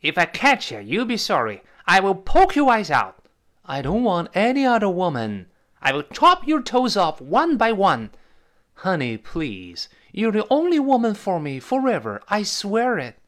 If I catch you, you'll be sorry. I will poke your eyes out. I don't want any other woman. I will chop your toes off one by one. Honey, please. You're the only woman for me forever. I swear it.